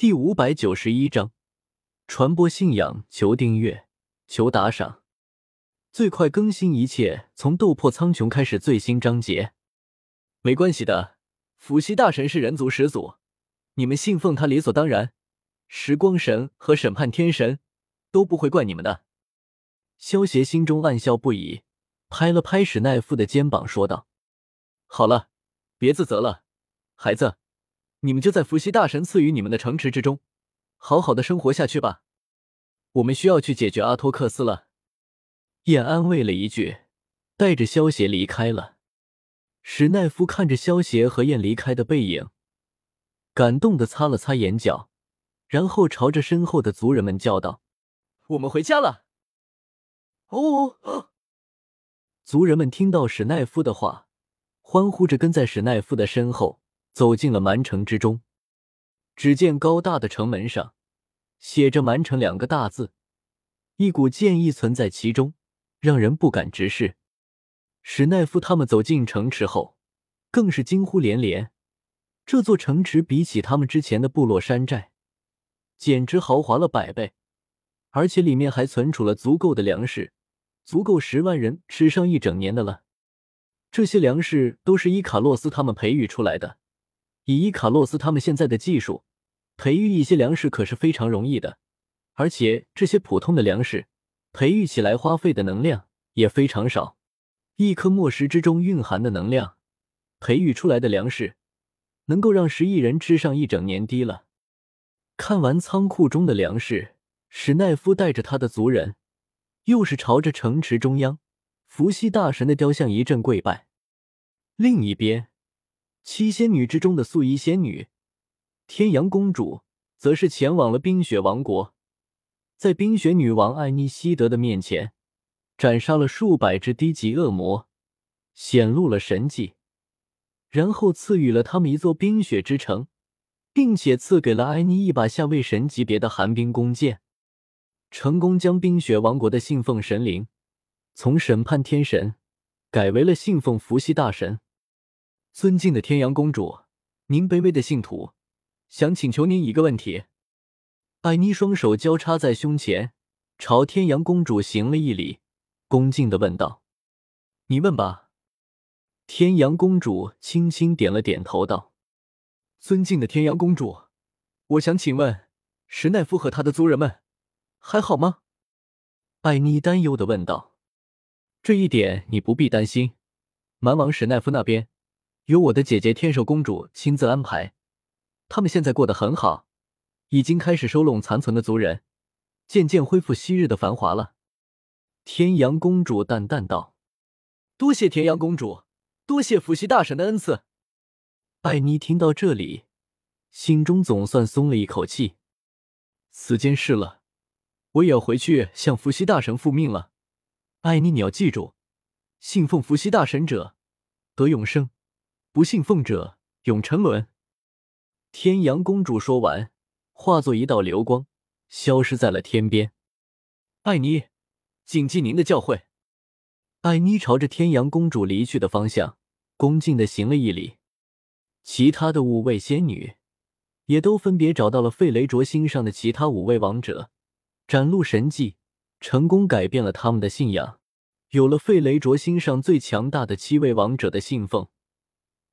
第五百九十一章，传播信仰，求订阅，求打赏，最快更新一切从斗破苍穹开始最新章节。没关系的，伏羲大神是人族始祖，你们信奉他理所当然。时光神和审判天神都不会怪你们的。萧协心中暗笑不已，拍了拍史奈夫的肩膀，说道：“好了，别自责了，孩子。”你们就在伏羲大神赐予你们的城池之中，好好的生活下去吧。我们需要去解决阿托克斯了。燕安慰了一句，带着萧协离开了。史奈夫看着萧协和燕离开的背影，感动的擦了擦眼角，然后朝着身后的族人们叫道：“我们回家了。”哦,哦哦，族人们听到史奈夫的话，欢呼着跟在史奈夫的身后。走进了蛮城之中，只见高大的城门上写着“蛮城”两个大字，一股剑意存在其中，让人不敢直视。史奈夫他们走进城池后，更是惊呼连连。这座城池比起他们之前的部落山寨，简直豪华了百倍，而且里面还存储了足够的粮食，足够十万人吃上一整年的了。这些粮食都是伊卡洛斯他们培育出来的。以伊卡洛斯他们现在的技术，培育一些粮食可是非常容易的，而且这些普通的粮食培育起来花费的能量也非常少。一颗墨石之中蕴含的能量，培育出来的粮食能够让十亿人吃上一整年低了。看完仓库中的粮食，史奈夫带着他的族人，又是朝着城池中央伏羲大神的雕像一阵跪拜。另一边。七仙女之中的素衣仙女天阳公主，则是前往了冰雪王国，在冰雪女王艾妮希德的面前斩杀了数百只低级恶魔，显露了神迹，然后赐予了他们一座冰雪之城，并且赐给了艾妮一把下位神级别的寒冰弓箭，成功将冰雪王国的信奉神灵从审判天神改为了信奉伏羲大神。尊敬的天阳公主，您卑微的信徒想请求您一个问题。艾妮双手交叉在胸前，朝天阳公主行了一礼，恭敬的问道：“你问吧。”天阳公主轻轻点了点头，道：“尊敬的天阳公主，我想请问，石奈夫和他的族人们还好吗？”艾妮担忧的问道：“这一点你不必担心，蛮王史奈夫那边。”由我的姐姐天寿公主亲自安排，他们现在过得很好，已经开始收拢残存的族人，渐渐恢复昔日的繁华了。天阳公主淡淡道：“多谢天阳公主，多谢伏羲大神的恩赐。”艾妮听到这里，心中总算松了一口气。此间事了，我也要回去向伏羲大神复命了。艾妮，你要记住，信奉伏羲大神者得永生。不信奉者永沉沦。天阳公主说完，化作一道流光，消失在了天边。艾妮，谨记您的教诲。艾妮朝着天阳公主离去的方向，恭敬的行了一礼。其他的五位仙女也都分别找到了费雷卓星上的其他五位王者，展露神迹，成功改变了他们的信仰。有了费雷卓星上最强大的七位王者的信奉。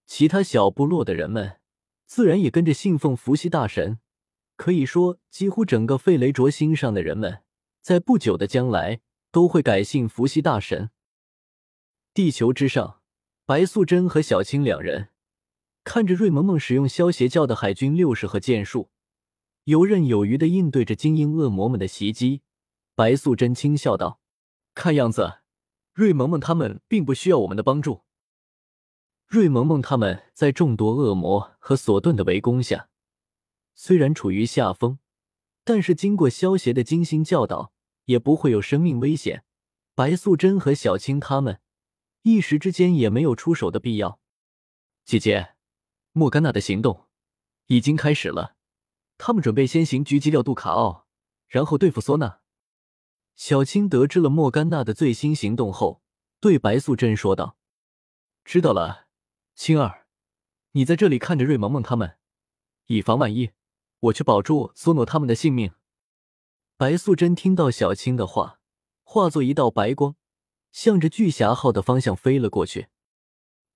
其他小部落的人们自然也跟着信奉伏羲大神。可以说，几乎整个费雷卓星上的人们，在不久的将来都会改信伏羲大神。地球之上，白素贞和小青两人看着瑞萌萌使用消邪教的海军六十和剑术，游刃有余的应对着精英恶魔们的袭击。白素贞轻笑道：“看样子，瑞萌萌他们并不需要我们的帮助。”瑞萌萌他们在众多恶魔和索顿的围攻下，虽然处于下风，但是经过萧协的精心教导，也不会有生命危险。白素贞和小青他们一时之间也没有出手的必要。姐姐，莫甘娜的行动已经开始了，他们准备先行狙击掉杜卡奥，然后对付索娜。小青得知了莫甘娜的最新行动后，对白素贞说道：“知道了。”青儿，你在这里看着瑞萌萌他们，以防万一，我去保住苏诺他们的性命。白素贞听到小青的话，化作一道白光，向着巨侠号的方向飞了过去。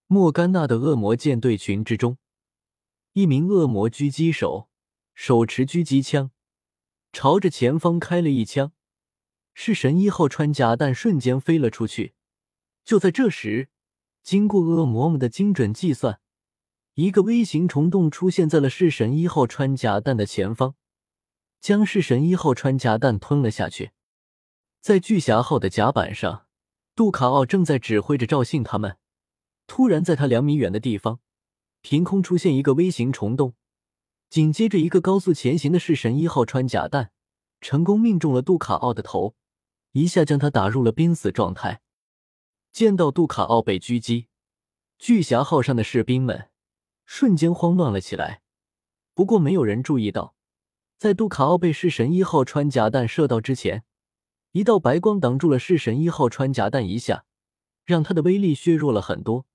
莫甘娜的恶魔舰队群之中，一名恶魔狙击手手持狙击枪，朝着前方开了一枪，是神一号穿甲弹瞬间飞了出去。就在这时，经过恶魔们的精准计算，一个微型虫洞出现在了弑神一号穿甲弹的前方。将弑神一号穿甲弹吞了下去。在巨侠号的甲板上，杜卡奥正在指挥着赵信他们。突然，在他两米远的地方，凭空出现一个微型虫洞，紧接着，一个高速前行的弑神一号穿甲弹成功命中了杜卡奥的头，一下将他打入了濒死状态。见到杜卡奥被狙击，巨侠号上的士兵们瞬间慌乱了起来。不过，没有人注意到。在杜卡奥被弑神一号穿甲弹射到之前，一道白光挡住了弑神一号穿甲弹一下，让他的威力削弱了很多。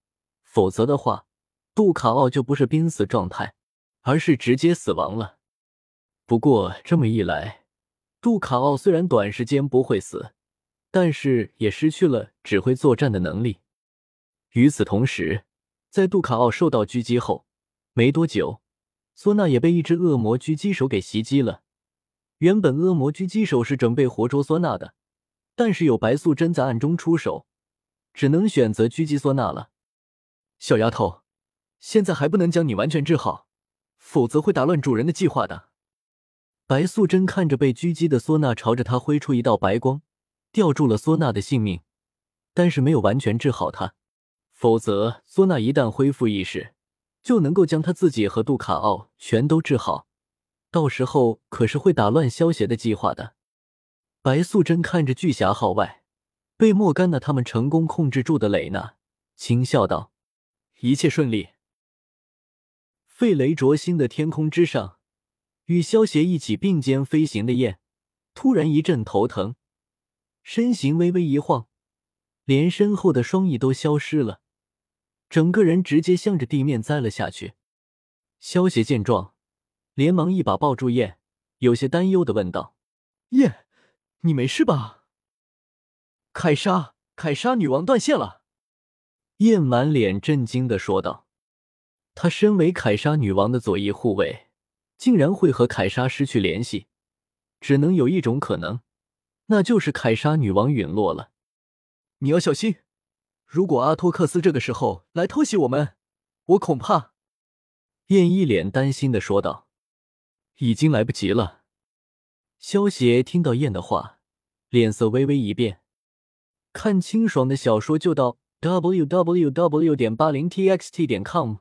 否则的话，杜卡奥就不是濒死状态，而是直接死亡了。不过这么一来，杜卡奥虽然短时间不会死，但是也失去了指挥作战的能力。与此同时，在杜卡奥受到狙击后没多久。唢呐也被一只恶魔狙击手给袭击了。原本恶魔狙击手是准备活捉唢呐的，但是有白素贞在暗中出手，只能选择狙击唢呐了。小丫头，现在还不能将你完全治好，否则会打乱主人的计划的。白素贞看着被狙击的唢呐，朝着他挥出一道白光，吊住了索娜的性命，但是没有完全治好他，否则索娜一旦恢复意识。就能够将他自己和杜卡奥全都治好，到时候可是会打乱萧协的计划的。白素贞看着巨侠号外被莫甘娜他们成功控制住的蕾娜，轻笑道：“一切顺利。”费雷灼星的天空之上，与萧协一起并肩飞行的燕突然一阵头疼，身形微微一晃，连身后的双翼都消失了。整个人直接向着地面栽了下去。萧邪见状，连忙一把抱住燕，有些担忧的问道：“燕，你没事吧？”凯莎，凯莎女王断线了。燕满脸震惊的说道：“她身为凯莎女王的左翼护卫，竟然会和凯莎失去联系，只能有一种可能，那就是凯莎女王陨落了。你要小心。”如果阿托克斯这个时候来偷袭我们，我恐怕……燕一脸担心的说道：“已经来不及了。”萧协听到燕的话，脸色微微一变。看清爽的小说就到 w w w. 点八零 t x t 点 com。